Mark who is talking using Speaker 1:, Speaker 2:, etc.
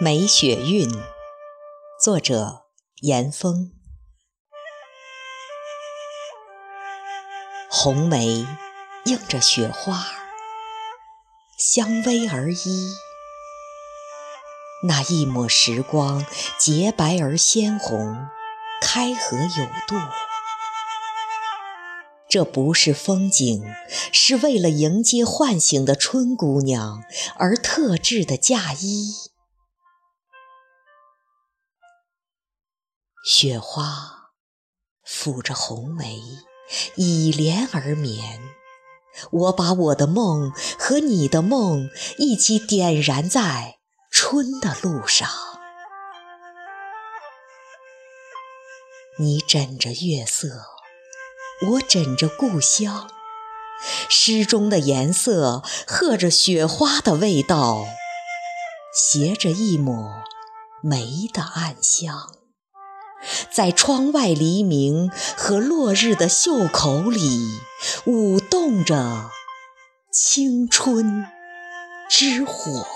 Speaker 1: 梅雪韵，作者严峰。红梅映着雪花，相偎而依。那一抹时光，洁白而鲜红，开合有度。这不是风景，是为了迎接唤醒的春姑娘而特制的嫁衣。雪花抚着红梅，倚帘而眠。我把我的梦和你的梦一起点燃在春的路上。你枕着月色，我枕着故乡。诗中的颜色和着雪花的味道，携着一抹梅的暗香。在窗外黎明和落日的袖口里，舞动着青春之火。